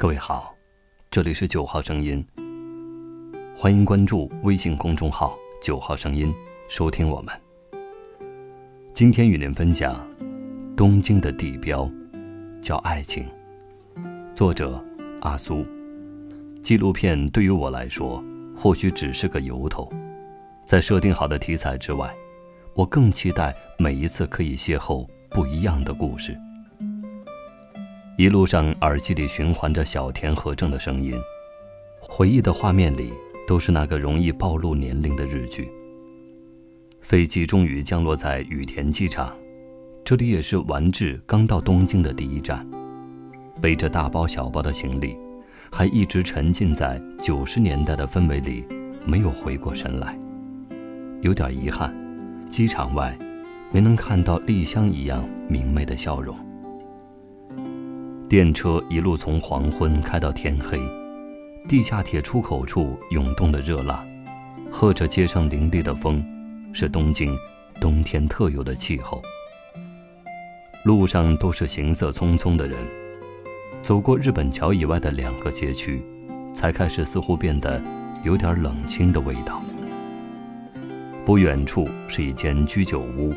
各位好，这里是九号声音。欢迎关注微信公众号“九号声音”，收听我们。今天与您分享东京的地标，叫爱情。作者阿苏。纪录片对于我来说，或许只是个由头。在设定好的题材之外，我更期待每一次可以邂逅不一样的故事。一路上，耳机里循环着小田和正的声音，回忆的画面里都是那个容易暴露年龄的日剧。飞机终于降落在羽田机场，这里也是丸治刚到东京的第一站。背着大包小包的行李，还一直沉浸在九十年代的氛围里，没有回过神来，有点遗憾。机场外，没能看到丽香一样明媚的笑容。电车一路从黄昏开到天黑，地下铁出口处涌动的热浪，和着街上凌厉的风，是东京冬天特有的气候。路上都是行色匆匆的人，走过日本桥以外的两个街区，才开始似乎变得有点冷清的味道。不远处是一间居酒屋，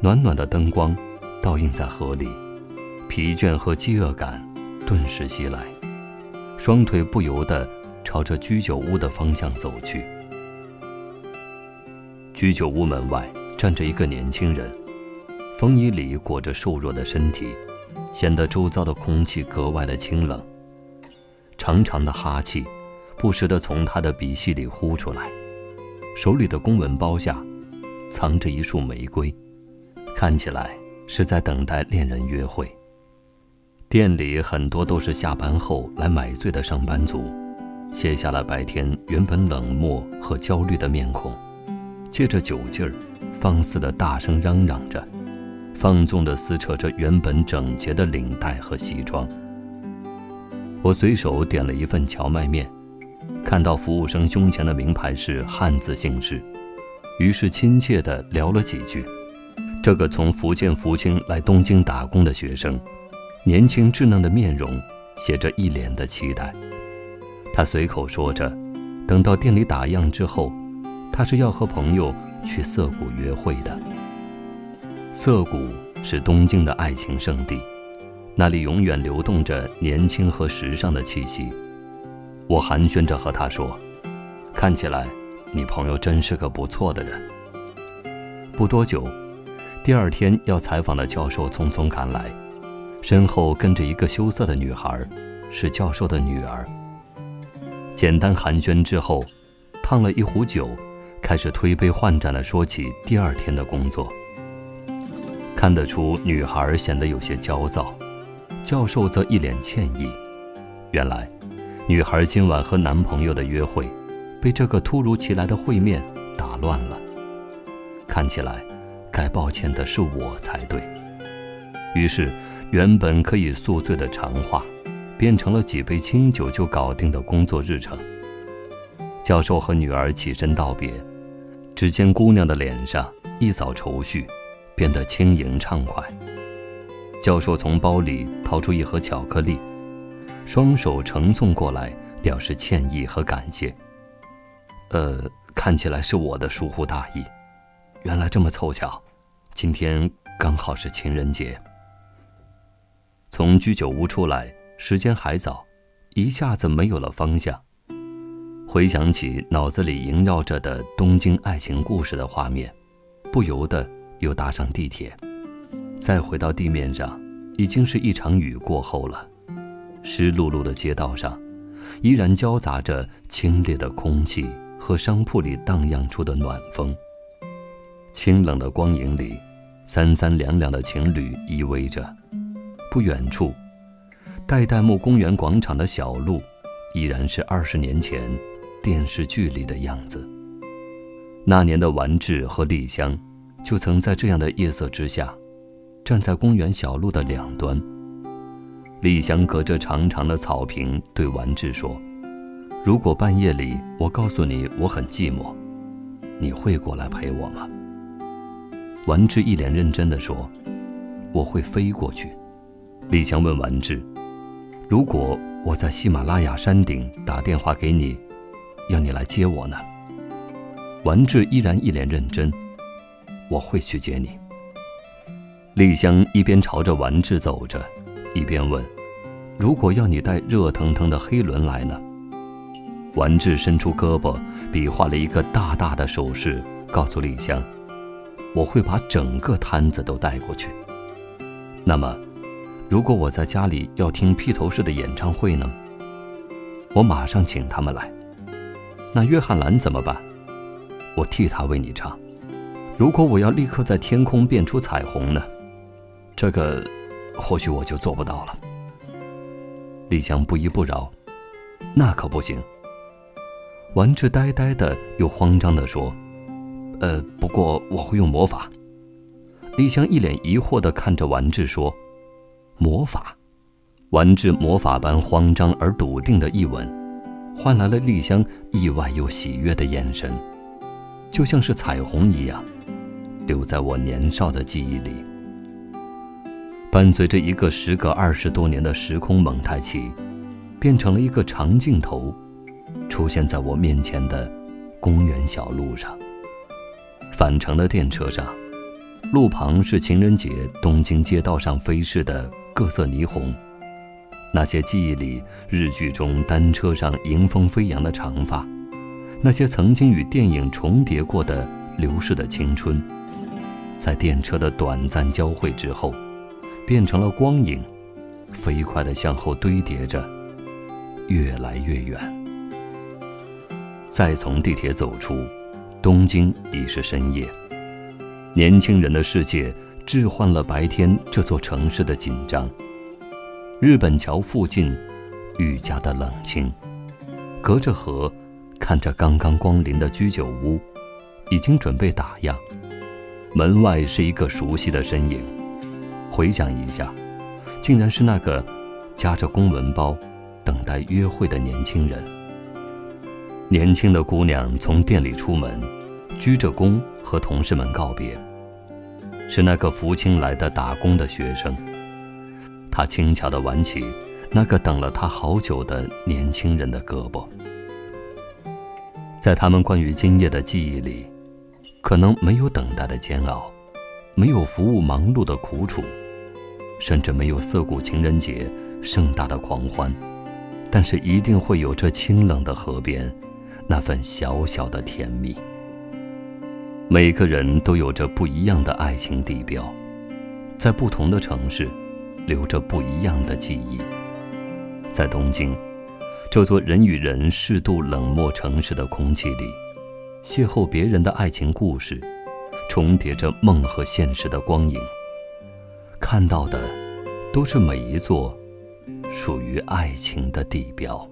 暖暖的灯光倒映在河里。疲倦和饥饿感顿时袭来，双腿不由得朝着居酒屋的方向走去。居酒屋门外站着一个年轻人，风衣里裹着瘦弱的身体，显得周遭的空气格外的清冷。长长的哈气不时地从他的鼻息里呼出来，手里的公文包下藏着一束玫瑰，看起来是在等待恋人约会。店里很多都是下班后来买醉的上班族，卸下了白天原本冷漠和焦虑的面孔，借着酒劲儿，放肆的大声嚷嚷着，放纵地撕扯着原本整洁的领带和西装。我随手点了一份荞麦面，看到服务生胸前的名牌是汉字姓氏，于是亲切地聊了几句。这个从福建福清来东京打工的学生。年轻稚嫩的面容，写着一脸的期待。他随口说着，等到店里打烊之后，他是要和朋友去涩谷约会的。涩谷是东京的爱情圣地，那里永远流动着年轻和时尚的气息。我寒暄着和他说：“看起来，你朋友真是个不错的人。”不多久，第二天要采访的教授匆匆赶来。身后跟着一个羞涩的女孩，是教授的女儿。简单寒暄之后，烫了一壶酒，开始推杯换盏地说起第二天的工作。看得出女孩显得有些焦躁，教授则一脸歉意。原来，女孩今晚和男朋友的约会，被这个突如其来的会面打乱了。看起来，该抱歉的是我才对。于是。原本可以宿醉的长话，变成了几杯清酒就搞定的工作日程。教授和女儿起身道别，只见姑娘的脸上一扫愁绪，变得轻盈畅快。教授从包里掏出一盒巧克力，双手呈送过来，表示歉意和感谢。呃，看起来是我的疏忽大意，原来这么凑巧，今天刚好是情人节。从居酒屋出来，时间还早，一下子没有了方向。回想起脑子里萦绕着的东京爱情故事的画面，不由得又搭上地铁。再回到地面上，已经是一场雨过后了。湿漉漉的街道上，依然交杂着清冽的空气和商铺里荡漾出的暖风。清冷的光影里，三三两两的情侣依偎着。不远处，代代木公园广场的小路，依然是二十年前电视剧里的样子。那年的完治和丽香，就曾在这样的夜色之下，站在公园小路的两端。丽香隔着长长的草坪对完治说：“如果半夜里我告诉你我很寂寞，你会过来陪我吗？”完治一脸认真地说：“我会飞过去。”李强问完治：“如果我在喜马拉雅山顶打电话给你，要你来接我呢。完治依然一脸认真，我会去接你。丽香一边朝着完治走着，一边问：“如果要你带热腾腾的黑轮来呢？”完治伸出胳膊，比划了一个大大的手势，告诉丽香：“我会把整个摊子都带过去。”那么。如果我在家里要听披头士的演唱会呢？我马上请他们来。那约翰兰怎么办？我替他为你唱。如果我要立刻在天空变出彩虹呢？这个，或许我就做不到了。丽香不依不饶，那可不行。完治呆呆的又慌张的说：“呃，不过我会用魔法。”丽香一脸疑惑的看着完治说。魔法，丸治魔法般慌张而笃定的一吻，换来了丽香意外又喜悦的眼神，就像是彩虹一样，留在我年少的记忆里。伴随着一个时隔二十多年的时空蒙太奇，变成了一个长镜头，出现在我面前的公园小路上。返程的电车上，路旁是情人节东京街道上飞逝的。各色霓虹，那些记忆里日剧中单车上迎风飞扬的长发，那些曾经与电影重叠过的流逝的青春，在电车的短暂交汇之后，变成了光影，飞快地向后堆叠着，越来越远。再从地铁走出，东京已是深夜，年轻人的世界。置换了白天这座城市的紧张。日本桥附近，愈加的冷清。隔着河，看着刚刚光临的居酒屋，已经准备打烊。门外是一个熟悉的身影。回想一下，竟然是那个夹着公文包，等待约会的年轻人。年轻的姑娘从店里出门，鞠着躬和同事们告别。是那个福清来的打工的学生，他轻巧地挽起那个等了他好久的年轻人的胳膊。在他们关于今夜的记忆里，可能没有等待的煎熬，没有服务忙碌的苦楚，甚至没有涩谷情人节盛大的狂欢，但是一定会有这清冷的河边，那份小小的甜蜜。每个人都有着不一样的爱情地标，在不同的城市，留着不一样的记忆。在东京，这座人与人适度冷漠城市的空气里，邂逅别人的爱情故事，重叠着梦和现实的光影。看到的，都是每一座属于爱情的地标。